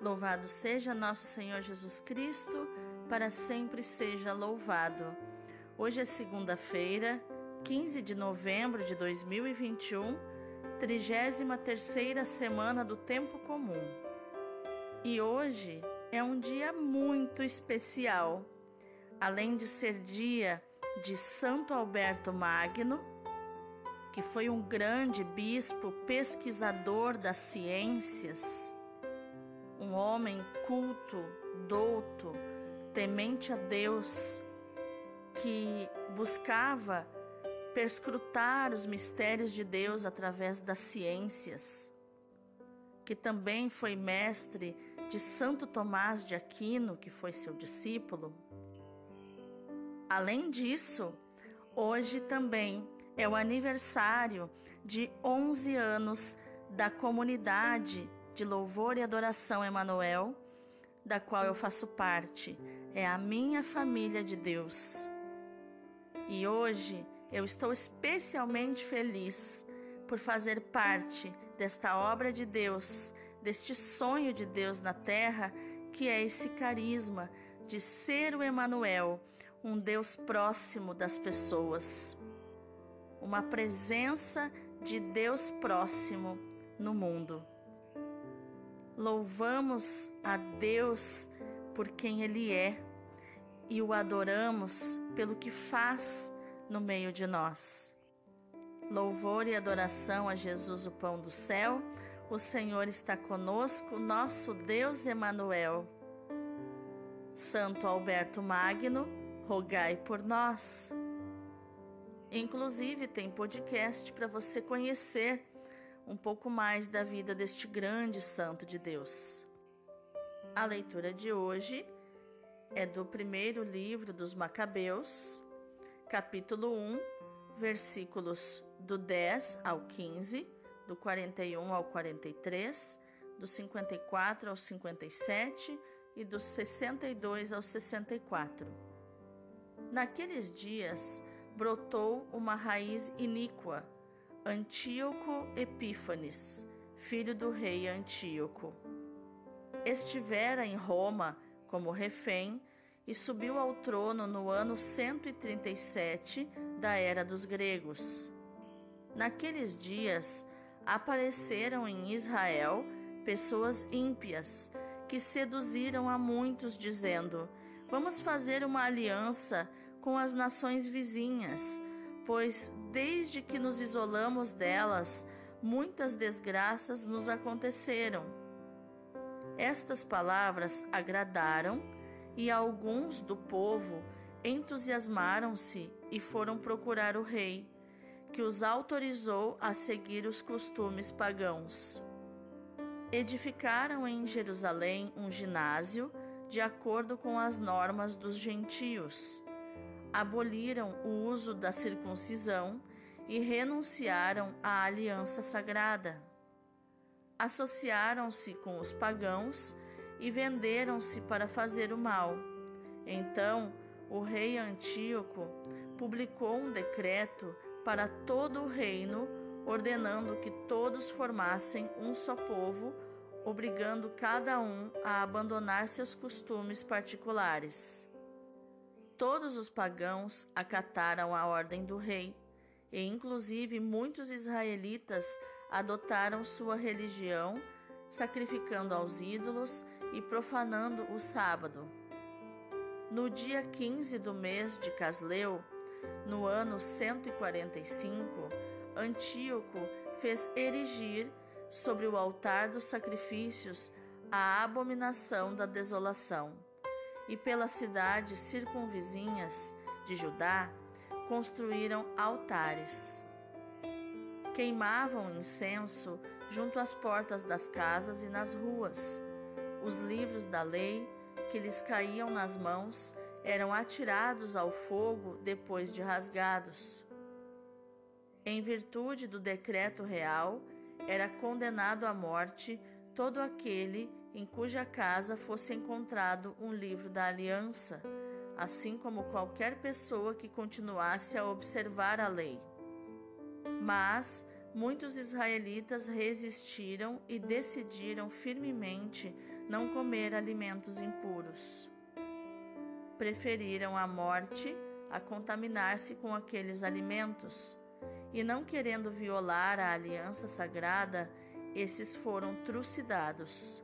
Louvado seja nosso Senhor Jesus Cristo, para sempre seja louvado. Hoje é segunda-feira, 15 de novembro de 2021, 33ª semana do tempo comum. E hoje é um dia muito especial. Além de ser dia de Santo Alberto Magno, que foi um grande bispo pesquisador das ciências, um homem culto, douto, temente a Deus, que buscava perscrutar os mistérios de Deus através das ciências, que também foi mestre de Santo Tomás de Aquino, que foi seu discípulo. Além disso, hoje também é o aniversário de 11 anos da comunidade de louvor e adoração Emanuel, da qual eu faço parte, é a minha família de Deus. E hoje eu estou especialmente feliz por fazer parte desta obra de Deus, deste sonho de Deus na terra, que é esse carisma de ser o Emanuel, um Deus próximo das pessoas. Uma presença de Deus próximo no mundo. Louvamos a Deus por quem Ele é e o adoramos pelo que faz no meio de nós. Louvor e adoração a Jesus, o pão do céu. O Senhor está conosco, nosso Deus Emanuel. Santo Alberto Magno, rogai por nós. Inclusive tem podcast para você conhecer um pouco mais da vida deste grande santo de Deus. A leitura de hoje é do primeiro livro dos Macabeus, capítulo 1, versículos do 10 ao 15, do 41 ao 43, do 54 ao 57 e do 62 ao 64. Naqueles dias brotou uma raiz iníqua Antíoco Epífanes, filho do rei Antíoco. Estivera em Roma como refém e subiu ao trono no ano 137 da era dos gregos. Naqueles dias apareceram em Israel pessoas ímpias que seduziram a muitos, dizendo: Vamos fazer uma aliança com as nações vizinhas pois desde que nos isolamos delas, muitas desgraças nos aconteceram. Estas palavras agradaram e alguns do povo entusiasmaram-se e foram procurar o rei, que os autorizou a seguir os costumes pagãos. Edificaram em Jerusalém um ginásio de acordo com as normas dos gentios aboliram o uso da circuncisão e renunciaram à aliança sagrada. Associaram-se com os pagãos e venderam-se para fazer o mal. Então, o rei Antíoco publicou um decreto para todo o reino, ordenando que todos formassem um só povo, obrigando cada um a abandonar seus costumes particulares. Todos os pagãos acataram a ordem do rei, e inclusive muitos israelitas adotaram sua religião, sacrificando aos ídolos e profanando o sábado. No dia 15 do mês de Casleu, no ano 145, Antíoco fez erigir sobre o altar dos sacrifícios a abominação da desolação e pelas cidades circunvizinhas de Judá construíram altares. Queimavam incenso junto às portas das casas e nas ruas. Os livros da lei que lhes caíam nas mãos eram atirados ao fogo depois de rasgados. Em virtude do decreto real, era condenado à morte todo aquele em cuja casa fosse encontrado um livro da aliança, assim como qualquer pessoa que continuasse a observar a lei. Mas muitos israelitas resistiram e decidiram firmemente não comer alimentos impuros. Preferiram a morte a contaminar-se com aqueles alimentos, e não querendo violar a aliança sagrada, esses foram trucidados.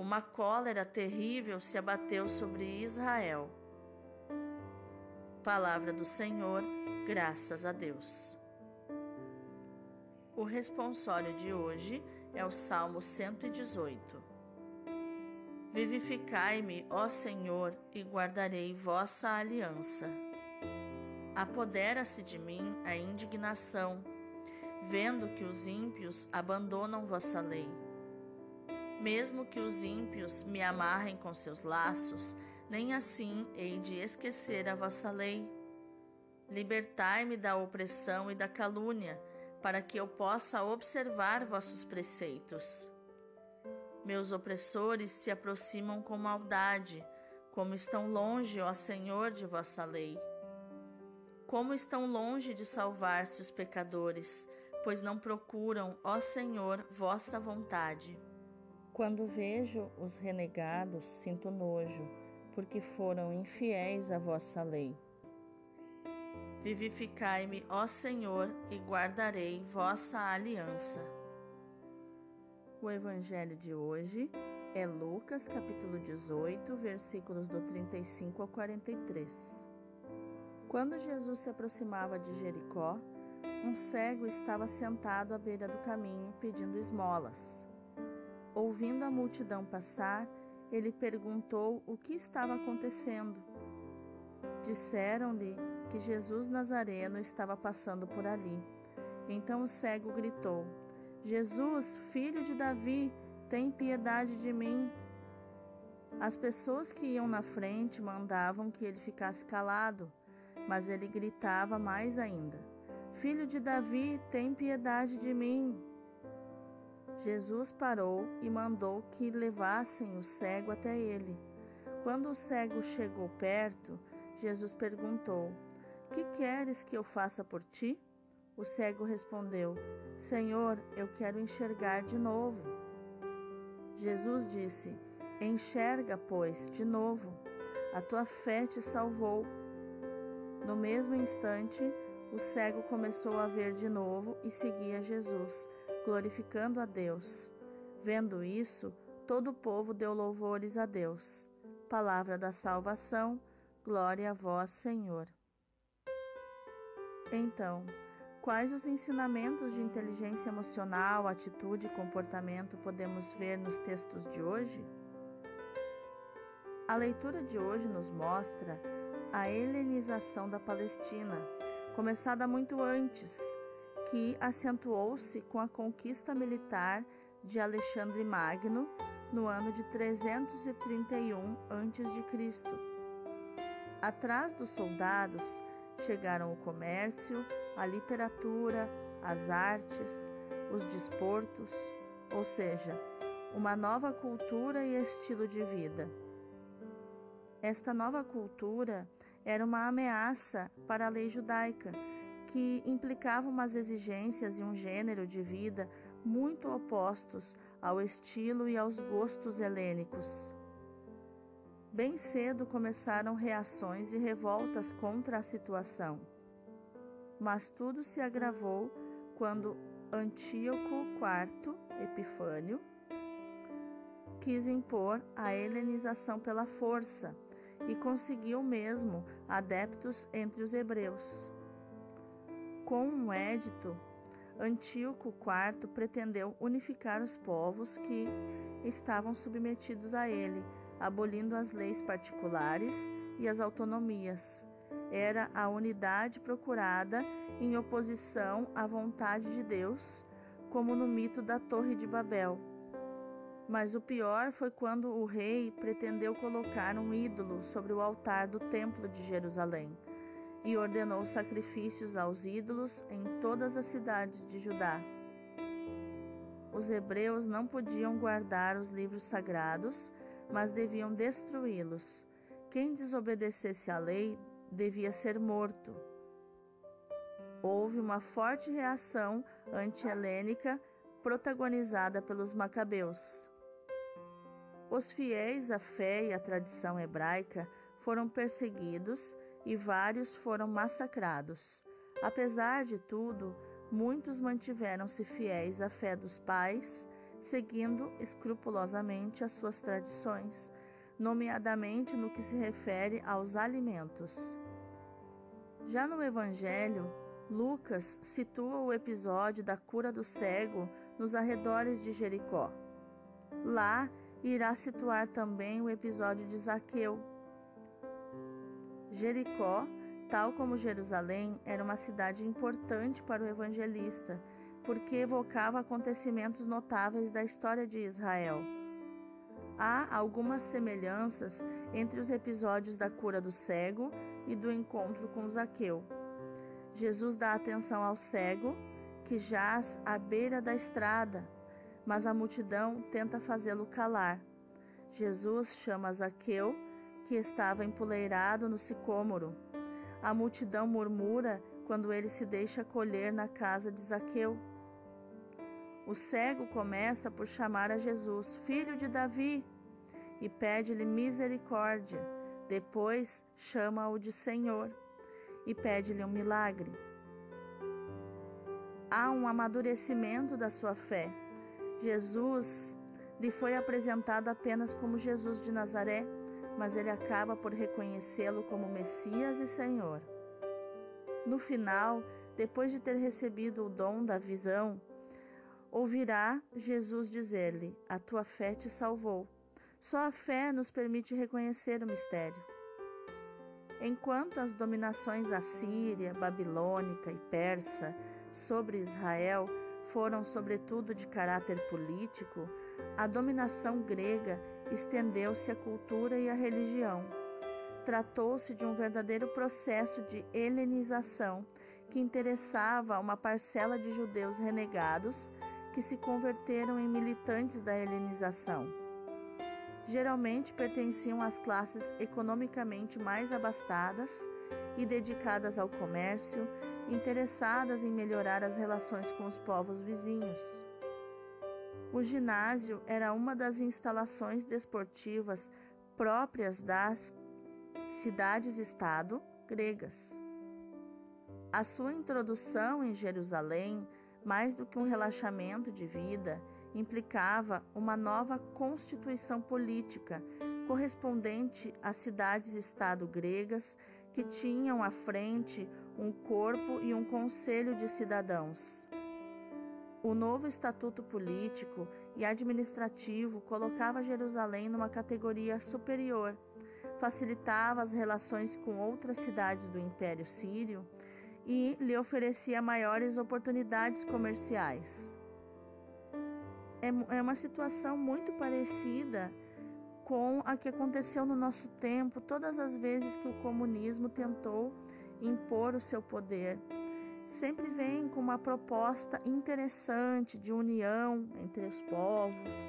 Uma cólera terrível se abateu sobre Israel. Palavra do Senhor, graças a Deus. O responsório de hoje é o Salmo 118. Vivificai-me, ó Senhor, e guardarei vossa aliança. Apodera-se de mim a indignação, vendo que os ímpios abandonam vossa lei. Mesmo que os ímpios me amarrem com seus laços, nem assim hei de esquecer a vossa lei. Libertai-me da opressão e da calúnia, para que eu possa observar vossos preceitos. Meus opressores se aproximam com maldade, como estão longe, ó Senhor, de vossa lei. Como estão longe de salvar-se os pecadores, pois não procuram, ó Senhor, vossa vontade. Quando vejo os renegados, sinto nojo, porque foram infiéis à vossa lei. Vivificai-me, ó Senhor, e guardarei vossa aliança. O evangelho de hoje é Lucas, capítulo 18, versículos do 35 ao 43. Quando Jesus se aproximava de Jericó, um cego estava sentado à beira do caminho pedindo esmolas. Ouvindo a multidão passar, ele perguntou o que estava acontecendo. Disseram-lhe que Jesus Nazareno estava passando por ali. Então o cego gritou: Jesus, filho de Davi, tem piedade de mim. As pessoas que iam na frente mandavam que ele ficasse calado, mas ele gritava mais ainda: Filho de Davi, tem piedade de mim. Jesus parou e mandou que levassem o cego até ele. Quando o cego chegou perto, Jesus perguntou: Que queres que eu faça por ti? O cego respondeu: Senhor, eu quero enxergar de novo. Jesus disse: Enxerga, pois, de novo. A tua fé te salvou. No mesmo instante, o cego começou a ver de novo e seguia Jesus, glorificando a Deus. Vendo isso, todo o povo deu louvores a Deus. Palavra da salvação, glória a vós, Senhor. Então, quais os ensinamentos de inteligência emocional, atitude e comportamento podemos ver nos textos de hoje? A leitura de hoje nos mostra a helenização da Palestina começada muito antes, que acentuou-se com a conquista militar de Alexandre Magno no ano de 331 a.C. Atrás dos soldados chegaram o comércio, a literatura, as artes, os desportos, ou seja, uma nova cultura e estilo de vida. Esta nova cultura era uma ameaça para a lei judaica, que implicava umas exigências e um gênero de vida muito opostos ao estilo e aos gostos helênicos. Bem cedo começaram reações e revoltas contra a situação. Mas tudo se agravou quando Antíoco IV Epifânio quis impor a helenização pela força e conseguiu mesmo adeptos entre os hebreus. Com um édito, Antíoco IV pretendeu unificar os povos que estavam submetidos a ele, abolindo as leis particulares e as autonomias. Era a unidade procurada em oposição à vontade de Deus, como no mito da Torre de Babel. Mas o pior foi quando o rei pretendeu colocar um ídolo sobre o altar do Templo de Jerusalém e ordenou sacrifícios aos ídolos em todas as cidades de Judá. Os hebreus não podiam guardar os livros sagrados, mas deviam destruí-los. Quem desobedecesse à lei devia ser morto. houve uma forte reação anti-helênica protagonizada pelos macabeus. Os fiéis à fé e à tradição hebraica foram perseguidos e vários foram massacrados. Apesar de tudo, muitos mantiveram-se fiéis à fé dos pais, seguindo escrupulosamente as suas tradições, nomeadamente no que se refere aos alimentos. Já no Evangelho, Lucas situa o episódio da cura do cego nos arredores de Jericó. Lá irá situar também o episódio de Zaqueu. Jericó, tal como Jerusalém, era uma cidade importante para o evangelista, porque evocava acontecimentos notáveis da história de Israel. Há algumas semelhanças entre os episódios da cura do cego e do encontro com Zaqueu. Jesus dá atenção ao cego, que jaz à beira da estrada, mas a multidão tenta fazê-lo calar. Jesus chama Zaqueu, que estava empoleirado no sicômoro. A multidão murmura quando ele se deixa colher na casa de Zaqueu. O cego começa por chamar a Jesus, filho de Davi, e pede-lhe misericórdia. Depois chama-o de Senhor e pede-lhe um milagre. Há um amadurecimento da sua fé. Jesus lhe foi apresentado apenas como Jesus de Nazaré, mas ele acaba por reconhecê-lo como Messias e Senhor. No final, depois de ter recebido o dom da visão, ouvirá Jesus dizer-lhe: A tua fé te salvou. Só a fé nos permite reconhecer o mistério. Enquanto as dominações assíria, babilônica e persa sobre Israel foram sobretudo de caráter político, a dominação grega estendeu-se à cultura e à religião. Tratou-se de um verdadeiro processo de helenização que interessava uma parcela de judeus renegados que se converteram em militantes da helenização. Geralmente pertenciam às classes economicamente mais abastadas e dedicadas ao comércio, interessadas em melhorar as relações com os povos vizinhos. O ginásio era uma das instalações desportivas próprias das cidades-estado gregas. A sua introdução em Jerusalém, mais do que um relaxamento de vida, implicava uma nova constituição política correspondente às cidades-estado gregas que tinham à frente um corpo e um conselho de cidadãos. O novo estatuto político e administrativo colocava Jerusalém numa categoria superior, facilitava as relações com outras cidades do Império Sírio e lhe oferecia maiores oportunidades comerciais. É, é uma situação muito parecida com a que aconteceu no nosso tempo, todas as vezes que o comunismo tentou impor o seu poder sempre vem com uma proposta interessante de união entre os povos,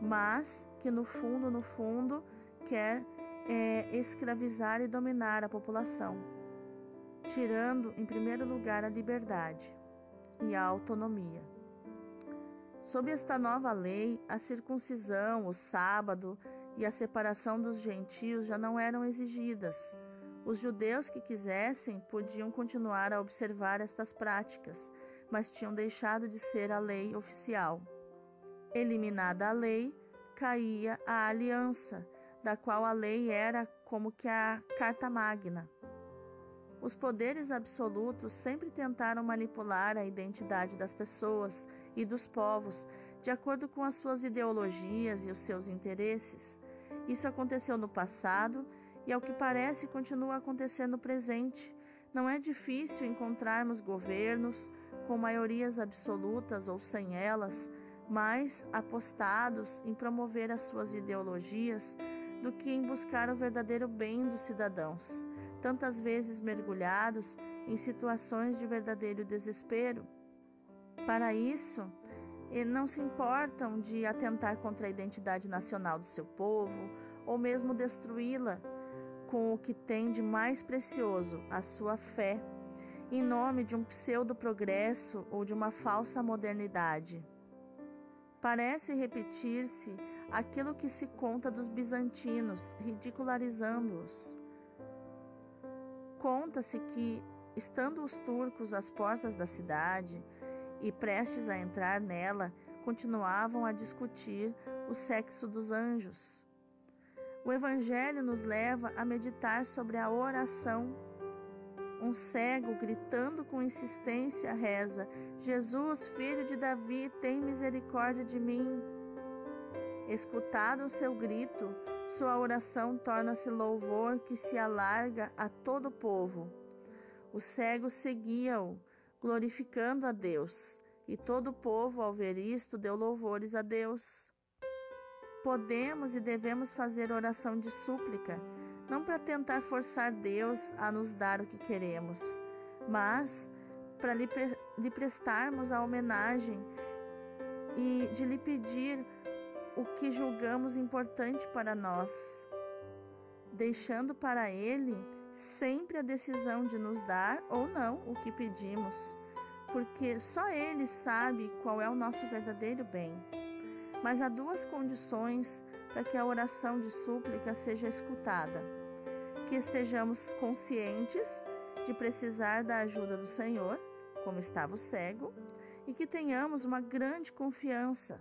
mas que no fundo, no fundo, quer é, escravizar e dominar a população, tirando em primeiro lugar a liberdade e a autonomia. Sob esta nova lei, a circuncisão, o sábado e a separação dos gentios já não eram exigidas os judeus que quisessem podiam continuar a observar estas práticas, mas tinham deixado de ser a lei oficial. Eliminada a lei, caía a aliança, da qual a lei era como que a carta magna. Os poderes absolutos sempre tentaram manipular a identidade das pessoas e dos povos de acordo com as suas ideologias e os seus interesses. Isso aconteceu no passado e, ao que parece, continua a acontecer no presente. Não é difícil encontrarmos governos com maiorias absolutas ou sem elas, mais apostados em promover as suas ideologias do que em buscar o verdadeiro bem dos cidadãos, tantas vezes mergulhados em situações de verdadeiro desespero. Para isso, não se importam de atentar contra a identidade nacional do seu povo ou mesmo destruí-la com o que tem de mais precioso, a sua fé, em nome de um pseudo-progresso ou de uma falsa modernidade. Parece repetir-se aquilo que se conta dos bizantinos, ridicularizando-os. Conta-se que, estando os turcos às portas da cidade e prestes a entrar nela, continuavam a discutir o sexo dos anjos. O Evangelho nos leva a meditar sobre a oração um cego, gritando com insistência, reza: Jesus, filho de Davi, tem misericórdia de mim. Escutado o seu grito, sua oração torna-se louvor que se alarga a todo o povo. O cego seguia-o, glorificando a Deus, e todo o povo, ao ver isto, deu louvores a Deus. Podemos e devemos fazer oração de súplica não para tentar forçar Deus a nos dar o que queremos, mas para lhe, lhe prestarmos a homenagem e de lhe pedir o que julgamos importante para nós, deixando para Ele sempre a decisão de nos dar ou não o que pedimos, porque só Ele sabe qual é o nosso verdadeiro bem. Mas há duas condições para que a oração de súplica seja escutada que estejamos conscientes de precisar da ajuda do Senhor, como estava o cego, e que tenhamos uma grande confiança.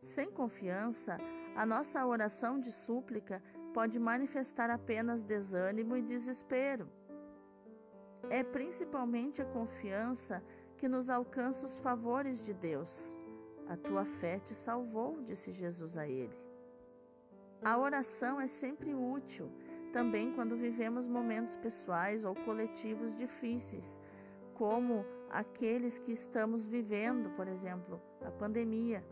Sem confiança, a nossa oração de súplica pode manifestar apenas desânimo e desespero. É principalmente a confiança que nos alcança os favores de Deus. A tua fé te salvou, disse Jesus a ele. A oração é sempre útil também quando vivemos momentos pessoais ou coletivos difíceis, como aqueles que estamos vivendo, por exemplo, a pandemia.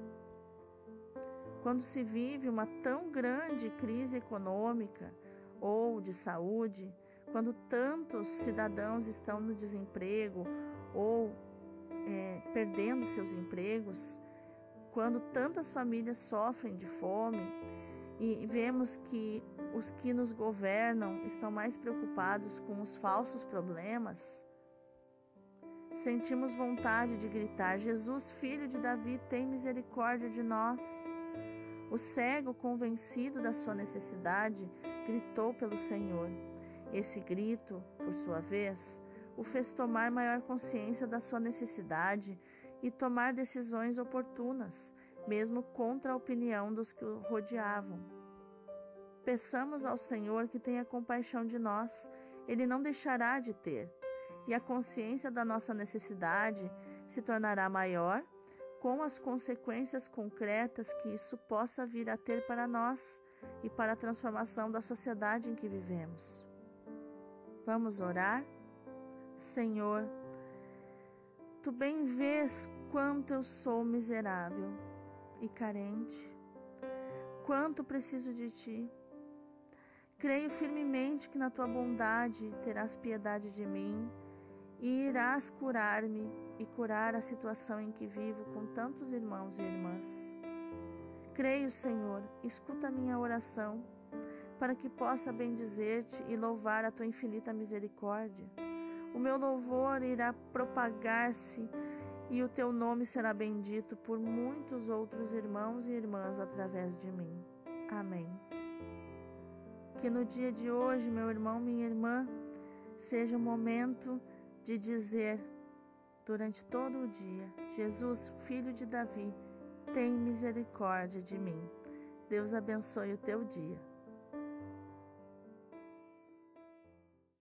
Quando se vive uma tão grande crise econômica ou de saúde, quando tantos cidadãos estão no desemprego ou é, perdendo seus empregos, quando tantas famílias sofrem de fome e vemos que os que nos governam estão mais preocupados com os falsos problemas, sentimos vontade de gritar: Jesus, filho de Davi, tem misericórdia de nós. O cego, convencido da sua necessidade, gritou pelo Senhor. Esse grito, por sua vez, o fez tomar maior consciência da sua necessidade e tomar decisões oportunas, mesmo contra a opinião dos que o rodeavam. Peçamos ao Senhor que tenha compaixão de nós, Ele não deixará de ter, e a consciência da nossa necessidade se tornará maior com as consequências concretas que isso possa vir a ter para nós e para a transformação da sociedade em que vivemos. Vamos orar? Senhor, tu bem vês quanto eu sou miserável e carente, quanto preciso de ti. Creio firmemente que na tua bondade terás piedade de mim e irás curar-me e curar a situação em que vivo com tantos irmãos e irmãs. Creio, Senhor, escuta a minha oração, para que possa bendizer-te e louvar a tua infinita misericórdia. O meu louvor irá propagar-se e o teu nome será bendito por muitos outros irmãos e irmãs através de mim. Amém. Que no dia de hoje, meu irmão, minha irmã, seja o momento de dizer durante todo o dia: Jesus, filho de Davi, tem misericórdia de mim. Deus abençoe o teu dia.